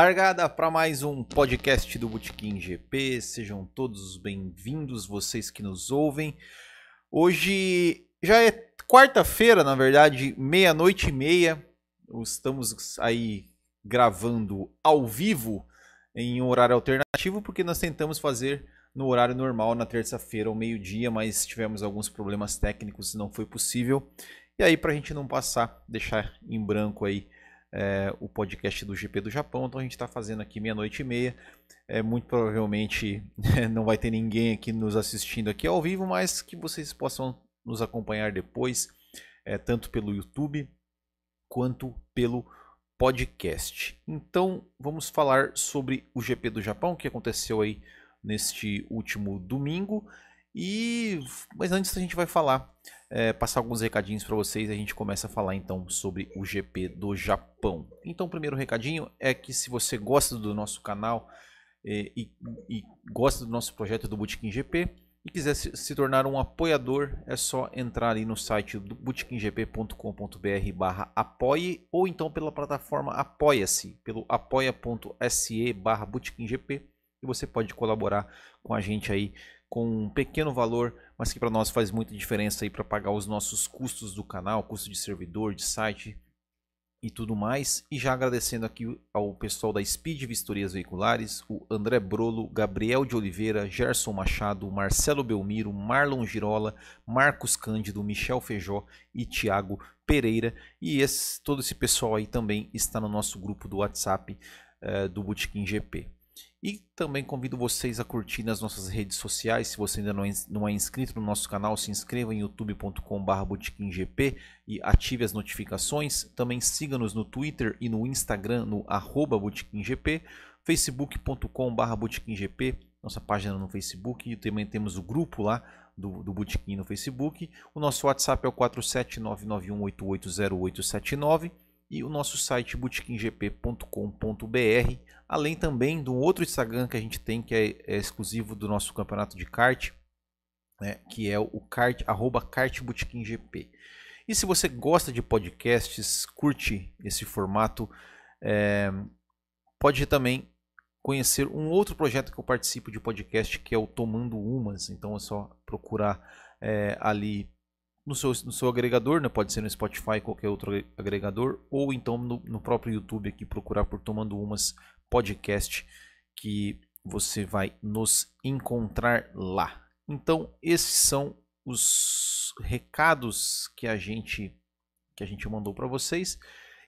Largada para mais um podcast do Botequim GP. Sejam todos bem-vindos, vocês que nos ouvem. Hoje já é quarta-feira, na verdade, meia-noite e meia. Estamos aí gravando ao vivo em um horário alternativo, porque nós tentamos fazer no horário normal na terça-feira ao meio-dia, mas tivemos alguns problemas técnicos e não foi possível. E aí, para a gente não passar, deixar em branco aí é, o podcast do GP do Japão. Então a gente está fazendo aqui meia-noite e meia. É, muito provavelmente não vai ter ninguém aqui nos assistindo aqui ao vivo, mas que vocês possam nos acompanhar depois, é, tanto pelo YouTube quanto pelo podcast. Então vamos falar sobre o GP do Japão que aconteceu aí neste último domingo. E mas antes a gente vai falar é, passar alguns recadinhos para vocês. A gente começa a falar então sobre o GP do Japão. Então, o primeiro recadinho é que se você gosta do nosso canal é, e, e, gosta do nosso projeto do Bootkin GP e quiser se, se, tornar um apoiador, é só entrar ali no site do bootkinggp.com.br apoie ou então pela plataforma Apoia-se, pelo apoia.se barra e você pode colaborar com a gente aí com um pequeno valor, mas que para nós faz muita diferença aí para pagar os nossos custos do canal, custo de servidor, de site e tudo mais. E já agradecendo aqui ao pessoal da Speed Vistorias Veiculares, o André Brolo, Gabriel de Oliveira, Gerson Machado, Marcelo Belmiro, Marlon Girola, Marcos Cândido, Michel Feijó e Tiago Pereira. E esse, todo esse pessoal aí também está no nosso grupo do WhatsApp eh, do Bootkin GP. E também convido vocês a curtir nas nossas redes sociais. Se você ainda não é, não é inscrito no nosso canal, se inscreva em youtube.com.br e ative as notificações. Também siga-nos no Twitter e no Instagram no arroba facebook.com.br nossa página no Facebook. E também temos o grupo lá do, do Botequim no Facebook. O nosso WhatsApp é o 47991880879 e o nosso site bootkinggp.com.br, além também do outro Instagram que a gente tem que é, é exclusivo do nosso campeonato de kart, né, que é o kart, arroba kartbootkinggp. E se você gosta de podcasts, curte esse formato, é, pode também conhecer um outro projeto que eu participo de podcast que é o Tomando Umas. Então é só procurar é, ali no seu, no seu agregador, né? pode ser no Spotify, qualquer outro agregador, ou então no, no próprio YouTube aqui procurar por Tomando Umas Podcast, que você vai nos encontrar lá. Então, esses são os recados que a gente que a gente mandou para vocês.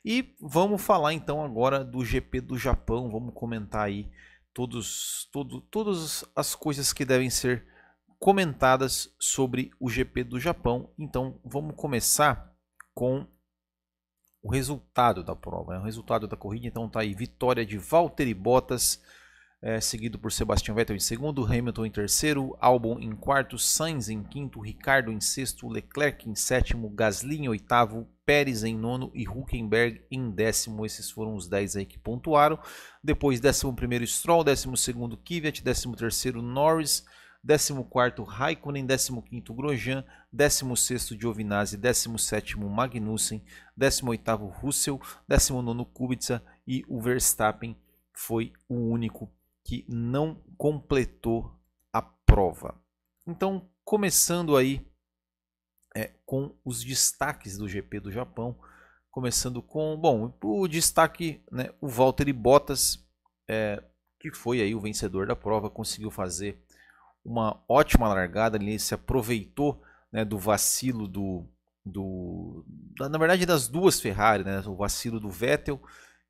E vamos falar então agora do GP do Japão. Vamos comentar aí todos, todo, todas as coisas que devem ser comentadas sobre o GP do Japão. Então vamos começar com o resultado da prova. Né? O resultado da corrida então está aí vitória de Valtteri Bottas, é, seguido por Sebastian Vettel em segundo, Hamilton em terceiro, Albon em quarto, Sainz em quinto, Ricardo em sexto, Leclerc em sétimo, Gasly em oitavo, Pérez em nono e Huckenberg em décimo. Esses foram os 10 aí que pontuaram. Depois, décimo primeiro Stroll, décimo segundo Kvyat, décimo terceiro Norris, 14º Raikkonen, 15º Grosjean, 16º Giovinazzi, 17º Magnussen, 18º Russell, 19º Kubica e o Verstappen foi o único que não completou a prova. Então, começando aí é, com os destaques do GP do Japão, começando com, bom, o destaque, né, o Valtteri Bottas, é, que foi aí o vencedor da prova, conseguiu fazer uma ótima largada, ele se aproveitou né, do vacilo do, do na verdade das duas Ferrari, né, o vacilo do Vettel,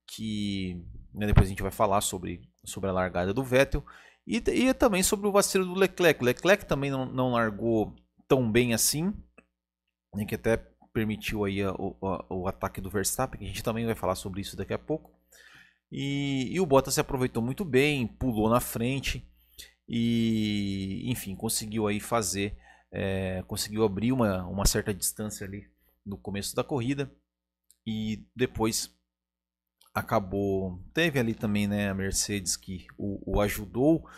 que né, depois a gente vai falar sobre, sobre a largada do Vettel, e, e também sobre o vacilo do Leclerc. O Leclerc também não, não largou tão bem assim, né, que até permitiu aí a, o, a, o ataque do Verstappen, que a gente também vai falar sobre isso daqui a pouco. E, e o Bottas se aproveitou muito bem, pulou na frente e enfim conseguiu aí fazer é, conseguiu abrir uma, uma certa distância ali no começo da corrida e depois acabou teve ali também né a Mercedes que o, o ajudou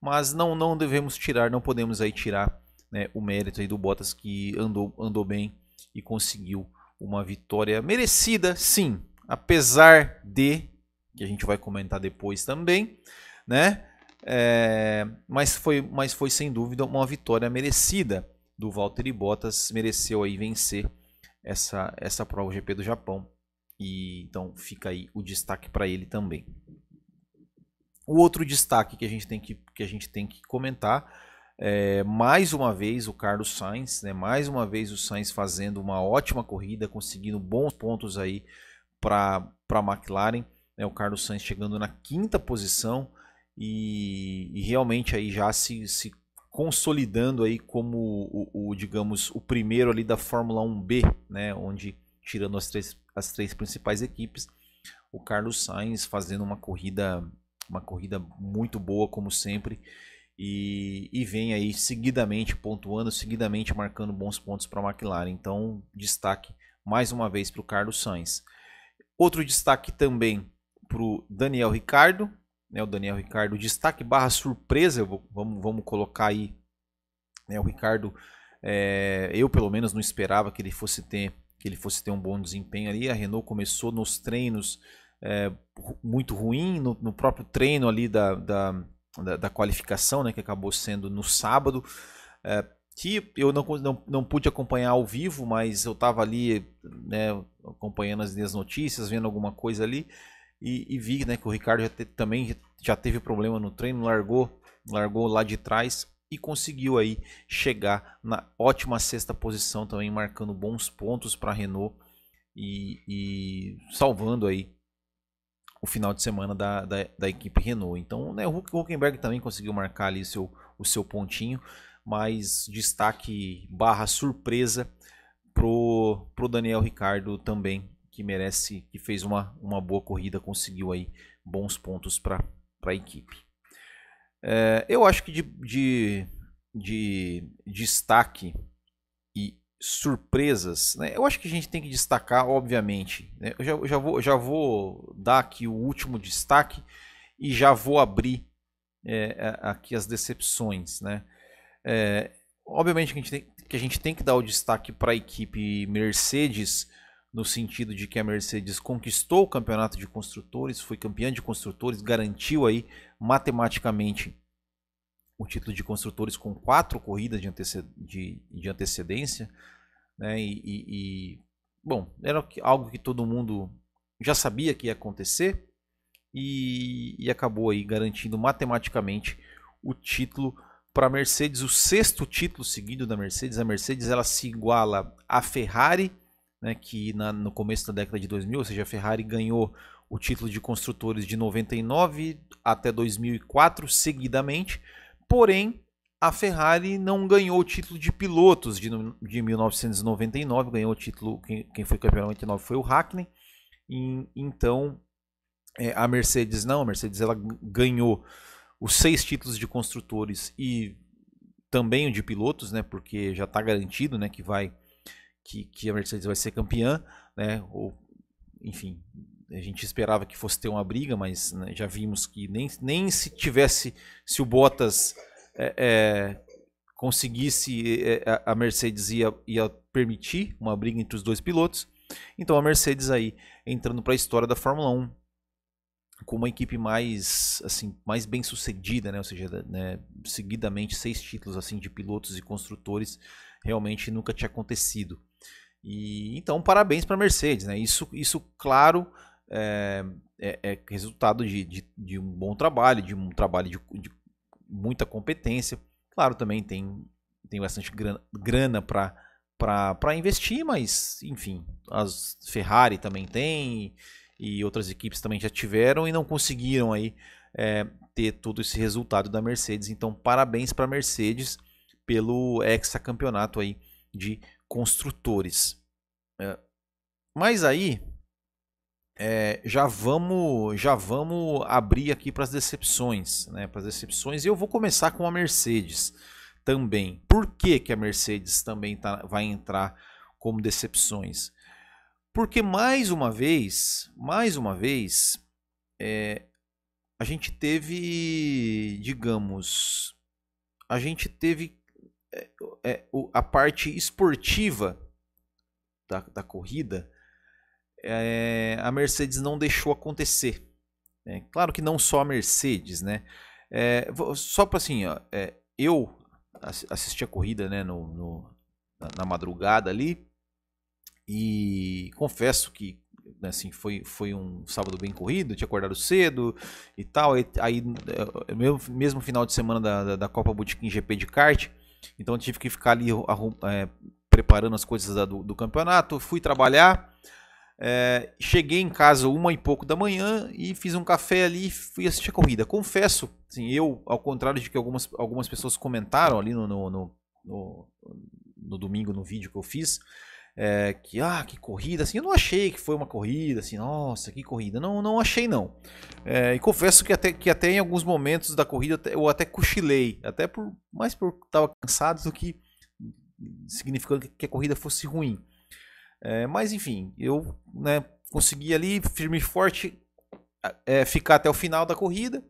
mas não não devemos tirar não podemos aí tirar né, o mérito aí do Bottas que andou andou bem e conseguiu uma vitória merecida sim apesar de que a gente vai comentar depois também, né? É, mas, foi, mas foi sem dúvida uma vitória merecida do Valtteri Bottas, mereceu aí vencer essa, essa prova GP do Japão. E então fica aí o destaque para ele também. O outro destaque que a gente tem que, que, a gente tem que comentar é, mais uma vez o Carlos Sainz, né? mais uma vez o Sainz fazendo uma ótima corrida, conseguindo bons pontos aí para a McLaren. Né? O Carlos Sainz chegando na quinta posição e, e realmente aí já se, se consolidando aí como o, o, digamos o primeiro ali da Fórmula 1B, né? onde tirando as três, as três principais equipes, o Carlos Sainz fazendo uma corrida uma corrida muito boa como sempre e, e vem aí seguidamente pontuando, seguidamente marcando bons pontos para a McLaren. Então, destaque mais uma vez para o Carlos Sainz. Outro destaque também para o Daniel Ricardo. Né, o Daniel Ricardo, destaque barra surpresa, vamos, vamos colocar aí. Né, o Ricardo, é, eu pelo menos não esperava que ele fosse ter que ele fosse ter um bom desempenho ali. A Renault começou nos treinos é, muito ruim, no, no, próprio treino ali da, da, da, da, qualificação, né, que acabou sendo no sábado. É, que eu não, não, não pude acompanhar ao vivo, mas eu estava ali né, acompanhando as minhas notícias, vendo alguma coisa ali e, e vi né, que o Ricardo já te, também já teve problema no treino, largou, largou lá de trás e conseguiu aí chegar na ótima sexta posição também, marcando bons pontos para a Renault e, e, salvando aí o final de semana da, da, da equipe Renault. Então né, o Huckenberg também conseguiu marcar ali seu, o seu pontinho, mas destaque barra surpresa pro, pro Daniel Ricardo também, que merece, que fez uma, uma boa corrida, conseguiu aí bons pontos para a equipe. É, eu acho que de, de, de destaque e surpresas, né? eu acho que a gente tem que destacar, obviamente. Né? Eu, já, já, vou, já vou dar aqui o último destaque e já vou abrir é, aqui as decepções. Né? É, obviamente que a, gente tem, que a gente tem que dar o destaque para a equipe Mercedes, no sentido de que a Mercedes conquistou o campeonato de construtores, foi campeã de construtores, garantiu aí matematicamente o título de construtores com quatro corridas de, anteced de, de antecedência. Né? E, e, e, bom, era algo que todo mundo já sabia que ia acontecer e, e acabou aí garantindo matematicamente o título para a Mercedes, o sexto título seguido da Mercedes. A Mercedes ela se iguala à Ferrari né, que na, no começo da década de 2000, ou seja, a Ferrari ganhou o título de construtores de 99 até 2004 seguidamente, porém a Ferrari não ganhou o título de pilotos de, de 1999, ganhou o título, quem, quem foi campeão em 99 foi o Hackney, e, então é, a Mercedes não, a Mercedes ela ganhou os seis títulos de construtores e também o de pilotos, né, porque já está garantido né, que vai que, que a Mercedes vai ser campeã, né? Ou, enfim, a gente esperava que fosse ter uma briga, mas né, já vimos que nem, nem se tivesse, se o Bottas é, é, conseguisse, é, a Mercedes ia, ia permitir uma briga entre os dois pilotos. Então a Mercedes aí entrando para a história da Fórmula 1 com uma equipe mais assim mais bem sucedida, né? Ou seja, né, seguidamente seis títulos assim de pilotos e construtores realmente nunca tinha acontecido. E então parabéns para a Mercedes, né? Isso, isso claro, é, é, é resultado de, de, de, um bom trabalho, de um trabalho de, de muita competência. Claro, também tem, tem bastante grana, grana para investir, mas enfim, as Ferrari também tem e outras equipes também já tiveram e não conseguiram aí é, ter todo esse resultado da Mercedes. Então, parabéns para a Mercedes pelo hexacampeonato aí de construtores. É, mas aí é, já vamos já vamos abrir aqui para as decepções, né? Para as decepções e eu vou começar com a Mercedes também. Por que, que a Mercedes também tá, vai entrar como decepções? Porque mais uma vez, mais uma vez, é, a gente teve, digamos, a gente teve é, é, a parte esportiva da, da corrida, é, a Mercedes não deixou acontecer. É, claro que não só a Mercedes, né? É, só para assim, ó, é, eu assisti a corrida né, no, no na, na, madrugada ali e confesso que assim, foi, foi um sábado bem corrido, tinha acordado cedo e tal. E, aí, é, mesmo, mesmo final de semana da, da, da Copa Botequim GP de kart, então tive que ficar ali arrum, é, preparando as coisas da, do, do, campeonato. Fui trabalhar, é, cheguei em casa uma e pouco da manhã e fiz um café ali e fui assistir a corrida. Confesso, assim, eu, ao contrário de que algumas, algumas pessoas comentaram ali no, no, no, no, no domingo no vídeo que eu fiz, é, que ah, que corrida, assim, eu não achei que foi uma corrida, assim, nossa, que corrida, não, não achei não. É, e confesso que até, que até em alguns momentos da corrida eu até cochilei, até por mais por estar cansado do que significando que a corrida fosse ruim. É, mas enfim, eu né, consegui ali firme e forte é, ficar até o final da corrida.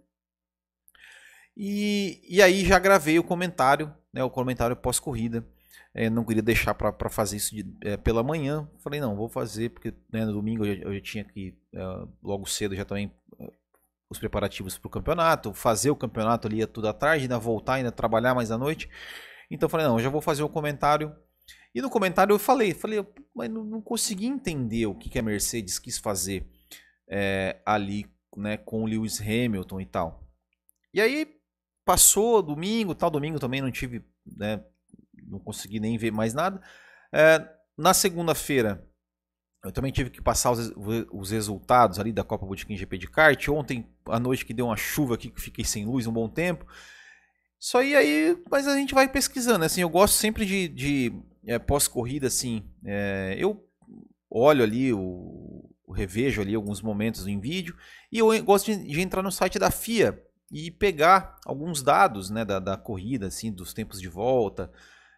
E, e aí já gravei o comentário, né, o comentário pós-corrida é, não queria deixar para fazer isso de, é, pela manhã. Falei, não, vou fazer, porque né, no domingo eu, eu já tinha que, é, logo cedo, já também é, os preparativos para o campeonato, fazer o campeonato ali tudo à tarde, ainda voltar, ainda trabalhar mais à noite. Então falei, não, já vou fazer o um comentário. E no comentário eu falei, falei, mas não, não consegui entender o que, que a Mercedes quis fazer é, ali né, com o Lewis Hamilton e tal. E aí passou domingo, tal domingo também não tive né, não consegui nem ver mais nada. É, na segunda-feira, eu também tive que passar os, os, resultados ali da Copa Botequim GP de kart. Ontem à noite que deu uma chuva aqui, que fiquei sem luz um bom tempo. Só aí, aí, mas a gente vai pesquisando. Assim, eu gosto sempre de, de é, pós-corrida, assim. É, eu olho ali, o, revejo ali alguns momentos em vídeo. E eu gosto de, de entrar no site da FIA e pegar alguns dados né, da, da corrida, assim, dos tempos de volta,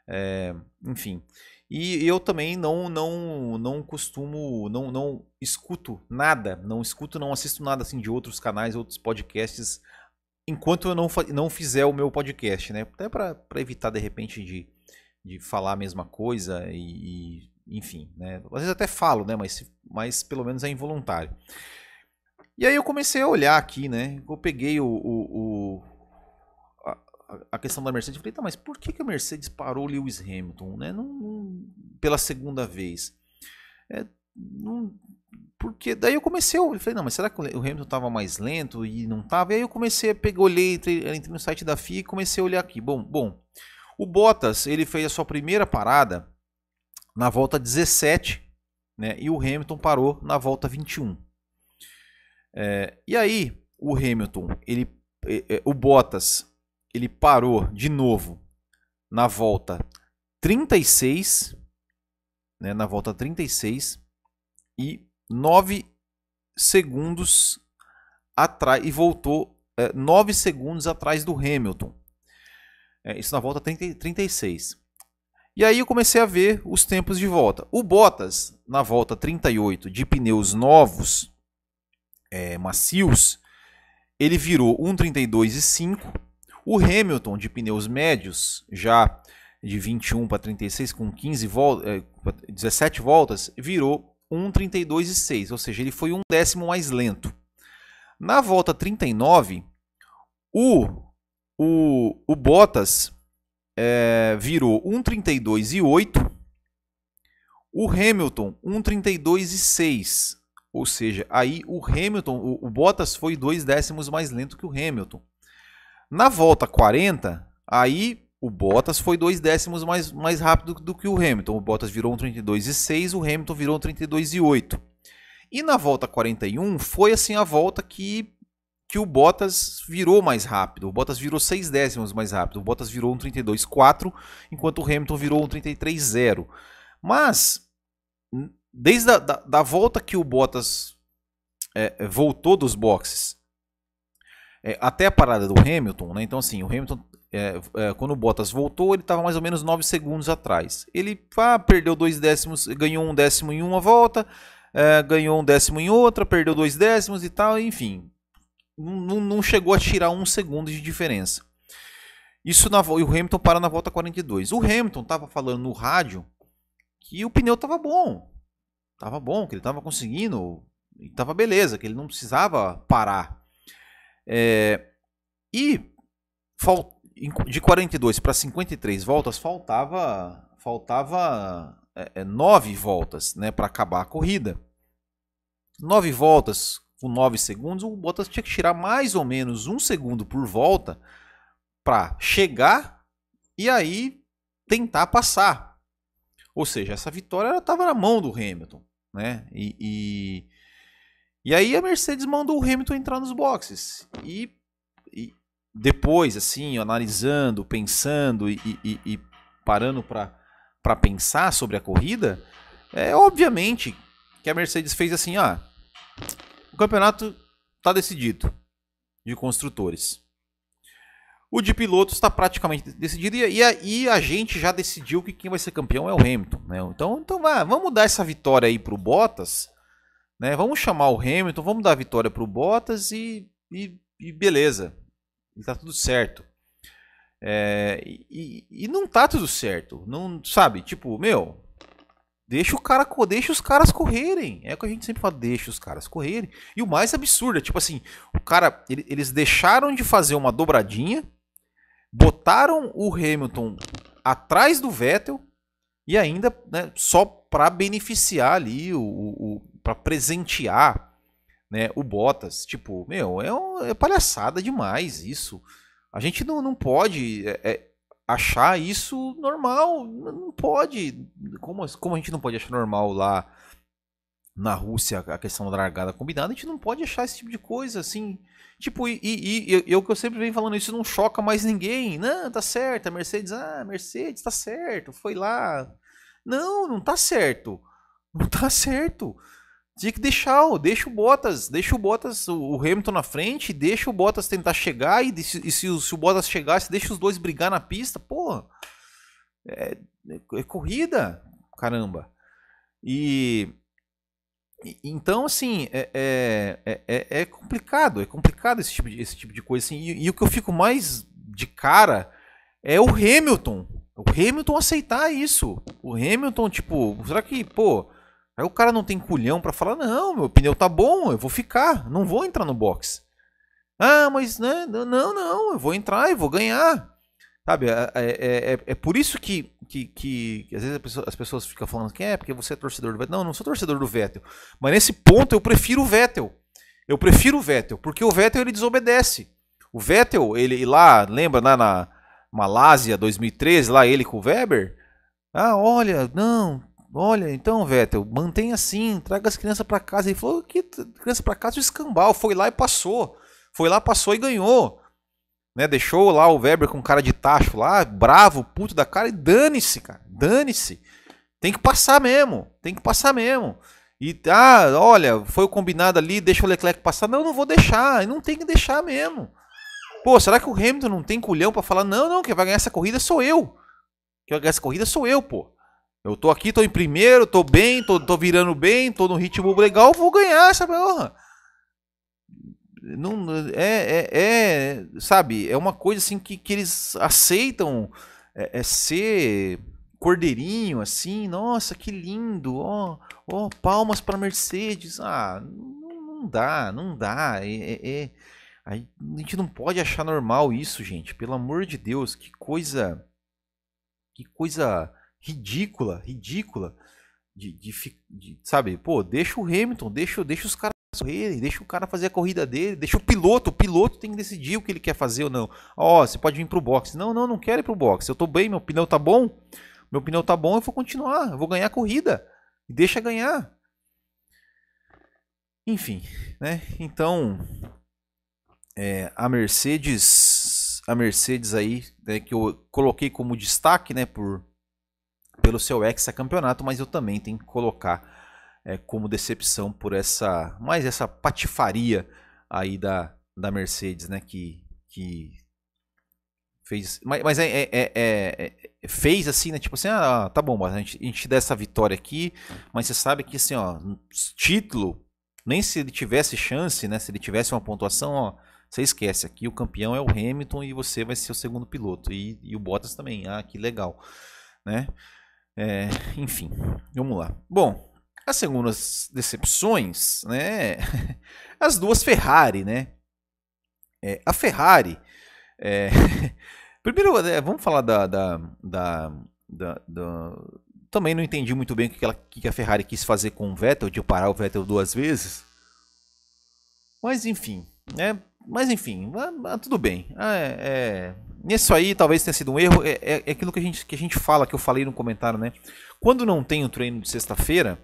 é, enfim. E eu também não não não costumo, não, não escuto nada, não escuto, não assisto nada assim de outros canais, outros podcasts, enquanto eu não, não fizer o meu podcast, né? Até para evitar de repente de, de falar a mesma coisa e, e, enfim, né? Às vezes até falo, né? Mas, mas pelo menos é involuntário. E aí eu comecei a olhar aqui, né? Eu peguei o, o, o a questão da Mercedes, eu falei, tá, mas por que, que a Mercedes parou o Lewis Hamilton, né? Não, não, pela segunda vez. É, não, porque daí eu comecei, eu falei, não, mas será que o Hamilton estava mais lento e não estava? E aí eu comecei a pegar, olhei, entrei, entrei no site da FIA e comecei a olhar aqui. Bom, bom, o Bottas, ele fez a sua primeira parada na volta 17, né? E o Hamilton parou na volta 21. É, e aí, o Hamilton, ele, é, é, o Bottas ele parou de novo na volta 36, né, na volta 36 e 9 segundos atrás e voltou é, 9 segundos atrás do Hamilton. É, isso na volta 30, 36. E aí eu comecei a ver os tempos de volta. O Bottas, na volta 38, de pneus novos, é, macios, ele virou 1,32,5 o Hamilton de pneus médios, já de 21 para 36 com 15 voltas, 17 voltas, virou 1:32.6, ou seja, ele foi um décimo mais lento. Na volta 39, o o, o Bottas é, virou 1:32.8, o Hamilton 1:32.6, ou seja, aí o Hamilton, o, o Bottas foi dois décimos mais lento que o Hamilton. Na volta 40, aí o Bottas foi dois décimos mais, mais rápido do que o Hamilton. O Bottas virou um 32,6, o Hamilton virou um 32,8. E na volta 41 foi assim a volta que, que o Bottas virou mais rápido. O Bottas virou 6 décimos mais rápido. O Bottas virou um 32,4, enquanto o Hamilton virou um 33,0. Mas, desde a da, da volta que o Bottas é, voltou dos boxes é, até a parada do Hamilton, né? Então, assim, o Hamilton, é, é, quando o Bottas voltou, ele estava mais ou menos 9 segundos atrás. Ele ah, perdeu dois décimos, ganhou um décimo em uma volta, é, ganhou um décimo em outra, perdeu dois décimos e tal, enfim. Não, não chegou a tirar um segundo de diferença. Isso na, e o Hamilton para na volta 42. O Hamilton estava falando no rádio que o pneu estava bom. Estava bom, que ele estava conseguindo, estava beleza, que ele não precisava parar. É, e de 42 para 53 voltas faltava faltava é, é, nove voltas né, para acabar a corrida. Nove voltas com nove segundos, o Bottas tinha que tirar mais ou menos um segundo por volta para chegar e aí tentar passar. Ou seja, essa vitória estava na mão do Hamilton. Né? E, e, e, aí a Mercedes mandou o Hamilton entrar nos boxes. E, e depois, assim, analisando, pensando e, e parando para pensar sobre a corrida, é obviamente que a Mercedes fez assim: ah, o campeonato está decidido de construtores. O de pilotos está praticamente decidido e, a, e a gente já decidiu que quem vai ser campeão é o Hamilton. Né? Então, então ah, vamos dar essa vitória aí para o Bottas. Né? Vamos chamar o Hamilton, vamos dar a vitória para o Bottas e, e, e beleza. Está tudo certo. É, e, e, não tá tudo certo. Não, sabe? Tipo, meu, deixa o cara, deixa os caras correrem. É o que a gente sempre fala, deixa os caras correrem. E o mais absurdo é, tipo assim, o cara, eles deixaram de fazer uma dobradinha botaram o Hamilton atrás do Vettel e ainda né, só para beneficiar ali, o, o para presentear né, o Bottas. Tipo, meu, é, um, é palhaçada demais isso. A gente não, não pode é, é, achar isso normal. Não pode. Como, como a gente não pode achar normal lá na Rússia a questão da largada combinada, a gente não pode achar esse tipo de coisa assim. Tipo, e, e, e eu que eu sempre venho falando, isso não choca mais ninguém. Não, tá certo, a Mercedes, ah, Mercedes, tá certo, foi lá. Não, não tá certo. Não tá certo. Tinha que deixar, deixa o Bottas, deixa o Bottas, o Hamilton na frente, deixa o Bottas tentar chegar e, e se, se, o, se, Bottas chegasse, deixa os dois brigar na pista, pô. É, é, é corrida, caramba. E então, assim, é, é, é, é, complicado, é complicado esse tipo de, esse tipo de coisa. Assim, e, e, o que eu fico mais de cara é o Hamilton. O Hamilton aceitar isso. O Hamilton, tipo, será que, pô, aí o cara não tem culhão para falar, não, meu pneu tá bom, eu vou ficar, não vou entrar no box. Ah, mas né, não, não, eu vou entrar e vou ganhar. Sabe, é, é, é, é, por isso que, que, que, que às vezes pessoa, as pessoas ficam falando que é porque você é torcedor do Vettel. Não, eu não sou torcedor do Vettel. Mas nesse ponto eu prefiro o Vettel. Eu prefiro o Vettel, porque o Vettel ele desobedece. O Vettel, ele lá, lembra lá na Malásia 2013, lá ele com o Weber? Ah, olha, não, olha, então Vettel, mantém assim, traga as crianças para casa. Ele falou que criança para casa o escambau, foi lá e passou. Foi lá, passou e ganhou. Né, deixou lá o Weber com cara de tacho lá, bravo, puto da cara, e dane-se, cara. Dane-se. Tem que passar mesmo. Tem que passar mesmo. E, ah, olha, foi o combinado ali, deixa o Leclerc passar. Não, não vou deixar. Não tem que deixar mesmo. Pô, será que o Hamilton não tem culhão para falar, não, não, quem vai ganhar essa corrida sou eu. Quem vai ganhar essa corrida sou eu, pô. Eu tô aqui, tô em primeiro, tô bem, tô, tô virando bem, tô no ritmo legal, vou ganhar essa porra. Não é, é, é, sabe é uma coisa assim que, que eles aceitam é, é ser cordeirinho assim nossa que lindo ó oh, palmas para Mercedes. Ah não, não, dá não dá é, é, é, a gente não pode achar normal isso gente pelo amor de Deus que coisa que coisa ridícula ridícula de, de, de sabe pô deixa o Hamilton deixa deixa os caras correr, deixa o cara fazer a corrida dele, deixa o piloto, o piloto tem que decidir o que ele quer fazer ou não. Ó, oh, você pode vir pro box. Não, não, não quero ir pro box. Eu tô bem, meu pneu tá bom. Meu pneu tá bom, eu vou continuar, eu vou ganhar a corrida. Deixa ganhar. Enfim, né? Então, é, a Mercedes, a Mercedes aí, né, que eu coloquei como destaque, né, por pelo seu ex-campeonato, mas eu também tenho que colocar é, como decepção por essa mais essa patifaria aí da, da Mercedes, né? Que, que fez, mas, mas é, é, é, fez assim, né? Tipo assim, ah, tá bom, a gente, a gente dá essa vitória aqui, mas você sabe que assim, ó, título, nem se ele tivesse chance, né? Se ele tivesse uma pontuação, ó, você esquece aqui, o campeão é o Hamilton e você vai ser o segundo piloto e, e o Bottas também. Ah, que legal, né? É, enfim, vamos lá. Bom, as segundas decepções, né? As duas Ferrari, né? É, a Ferrari. É... Primeiro, é, vamos falar da, da, da, da, da... Também não entendi muito bem o que, ela, que a Ferrari quis fazer com o Vettel, de parar o Vettel duas vezes. Mas enfim, né? Mas enfim, tudo bem. É, é, isso aí talvez tenha sido um erro. É, é, é, aquilo que a, gente, que a gente fala, que eu falei no comentário, né? Quando não tem o treino de sexta-feira,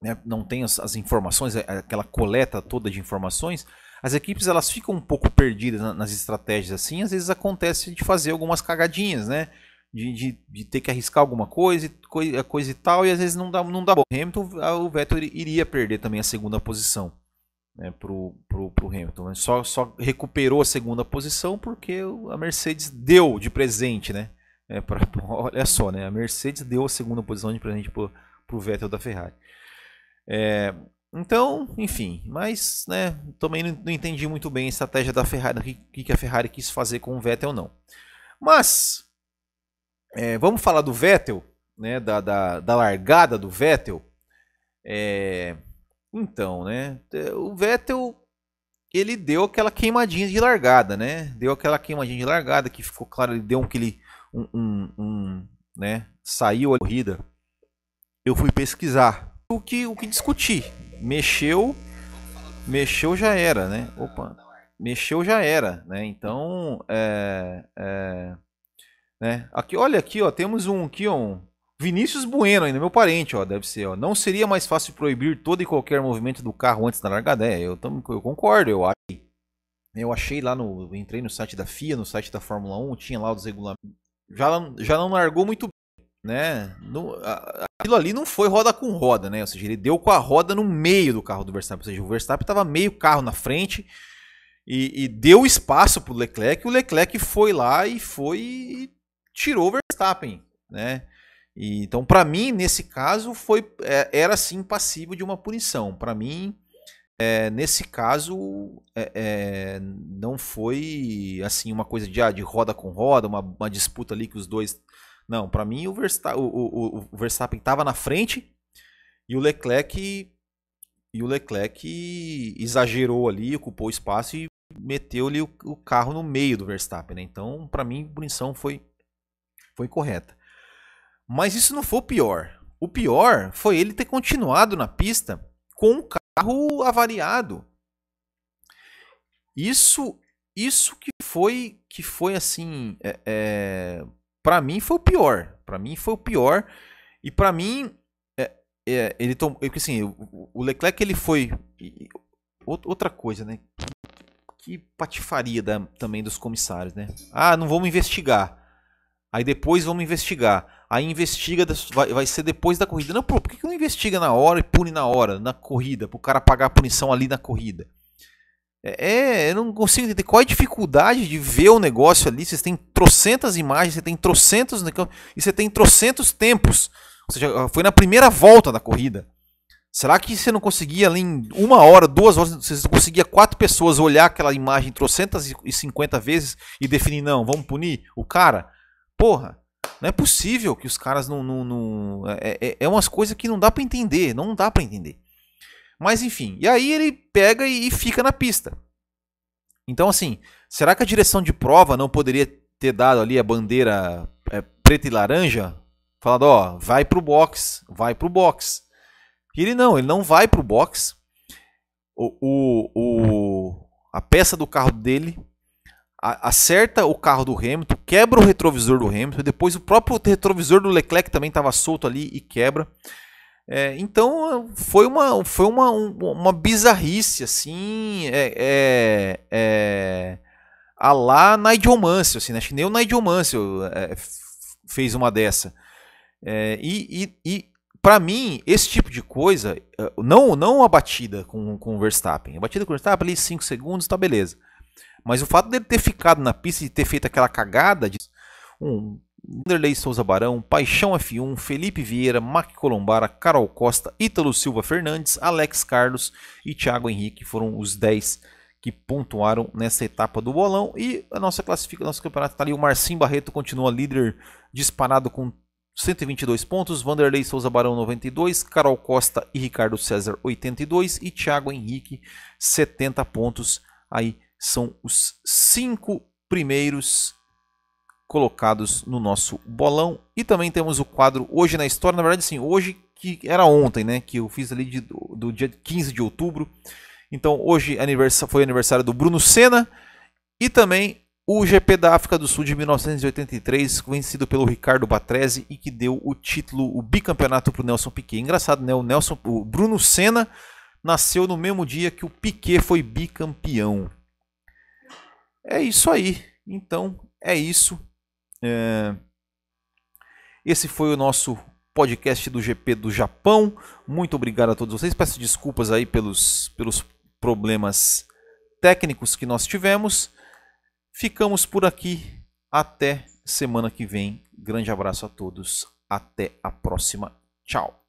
né, não tem as, as, informações, é, aquela coleta toda de informações, as equipes elas ficam um pouco perdidas nas estratégias assim. Às vezes acontece de fazer algumas cagadinhas, né? De, de, de ter que arriscar alguma coisa, coisa, coisa e tal, e às vezes não dá, não dá bom. Hamilton, o Vettel iria perder também a segunda posição né, pro, pro Hamilton. Né? Só, só recuperou a segunda posição porque a Mercedes deu de presente, né? É, pra, olha só, né? A Mercedes deu a segunda posição de presente pro, pro Vettel da Ferrari. É, então, enfim, mas né, também não, não, entendi muito bem a estratégia da Ferrari, o que, que a Ferrari quis fazer com o Vettel não. Mas é, vamos falar do Vettel, né, da, da, da largada do Vettel. É, então, né? O Vettel ele deu aquela queimadinha de largada, né? Deu aquela queimadinha de largada que ficou claro, ele deu um aquele um, um, um né? Saiu a corrida. Eu fui pesquisar o que o que discutir. Mexeu, mexeu já era, né? Opa, mexeu já era, né? Então, é, é, né? Aqui, olha aqui, ó, temos um aqui, ó, um, Vinícius Bueno, ainda meu parente, ó, deve ser. Ó. Não seria mais fácil proibir todo e qualquer movimento do carro antes da largada? É, eu, tam, eu concordo, eu achei. Eu achei lá no. Entrei no site da FIA, no site da Fórmula 1, tinha lá os regulamentos. Já, já não largou muito bem, né? No, a, aquilo ali não foi roda com roda, né? Ou seja, ele deu com a roda no meio do carro do Verstappen. Ou seja, o Verstappen estava meio carro na frente e, e deu espaço para o Leclerc. O Leclerc foi lá e foi e tirou o Verstappen, né? E, então, para mim, nesse caso, foi é, era sim passivo de uma punição. Para mim, é, nesse caso, é, é, não foi assim uma coisa de, ah, de roda com roda, uma, uma disputa ali que os dois. Não, para mim o Verstappen, o, o, o Verstappen estava na frente e o Leclerc e o Leclerc exagerou ali, ocupou espaço e meteu-lhe o, o, carro no meio do Verstappen. Né? Então, para mim, a punição foi foi correta. Mas isso não foi o pior. O pior foi ele ter continuado na pista com o carro avariado. Isso, isso que foi, que foi assim, é, é para mim foi o pior. Para mim foi o pior. E para mim, é, é, ele tomou, assim, o, Leclerc ele foi outra coisa, né? Que patifaria da, também dos comissários, né? Ah, não vamos investigar. Aí depois vamos investigar. Aí investiga, vai, vai ser depois da corrida. Não, pô, por que não investiga na hora e pune na hora, na corrida, para o cara pagar a punição ali na corrida? É, é, eu não consigo entender qual é a dificuldade de ver o negócio ali. Vocês têm trocentas imagens, você tem trocentos e você tem trocentos tempos. Ou seja, foi na primeira volta da corrida. Será que você não conseguia ali em uma hora, duas horas, você conseguia quatro pessoas olhar aquela imagem trocentas e cinquenta vezes e definir, não, vamos punir o cara? Porra, não é possível que os caras não. não, não é, é, é umas coisas que não dá para entender. Não dá para entender. Mas enfim. E aí ele pega e, fica na pista. Então, assim, será que a direção de prova não poderia ter dado ali a bandeira é, preta e laranja? Falando, ó, vai pro box, vai pro box. E ele não, ele não vai pro box. O, o, o, a peça do carro dele acerta o carro do Hamilton, quebra o retrovisor do Hamilton, depois o próprio retrovisor do Leclerc também estava solto ali e quebra. É, então foi uma, foi uma, uma bizarrice assim, é, é, é, a lá Nigel Mansell, assim, né? acho que nem o Nigel Mansell é, fez uma dessa. É, e, e, e para mim, esse tipo de coisa, não, não a batida com, com o Verstappen, a batida com o Verstappen ali 5 segundos, tá beleza. Mas o fato dele ter ficado na pista e ter feito aquela cagada de um Wanderlei Souza Barão, Paixão F1, Felipe Vieira, Mac Colombara, Carol Costa, Ítalo Silva Fernandes, Alex Carlos e Thiago Henrique foram os 10 que pontuaram nessa etapa do bolão. E a nossa classificação, nosso campeonato está ali. O Marcinho Barreto continua líder disparado com 122 pontos, Vanderlei Souza Barão 92, Carol Costa e Ricardo César 82 e Thiago Henrique 70 pontos aí são os cinco primeiros colocados no nosso bolão. E também temos o quadro Hoje na História. Na verdade, sim, hoje que era ontem, né? Que eu fiz ali de, do, dia 15 de outubro. Então, hoje foi aniversário do Bruno Senna e também o GP da África do Sul de 1983, vencido pelo Ricardo Batrese e que deu o título, o bicampeonato para o Nelson Piquet. Engraçado, né? O, Nelson, o Bruno Senna nasceu no mesmo dia que o Piquet foi bicampeão. É isso aí. Então, é isso. É... Esse foi o nosso podcast do GP do Japão. Muito obrigado a todos vocês. Peço desculpas aí pelos, pelos problemas técnicos que nós tivemos. Ficamos por aqui. Até semana que vem. Grande abraço a todos. Até a próxima. Tchau.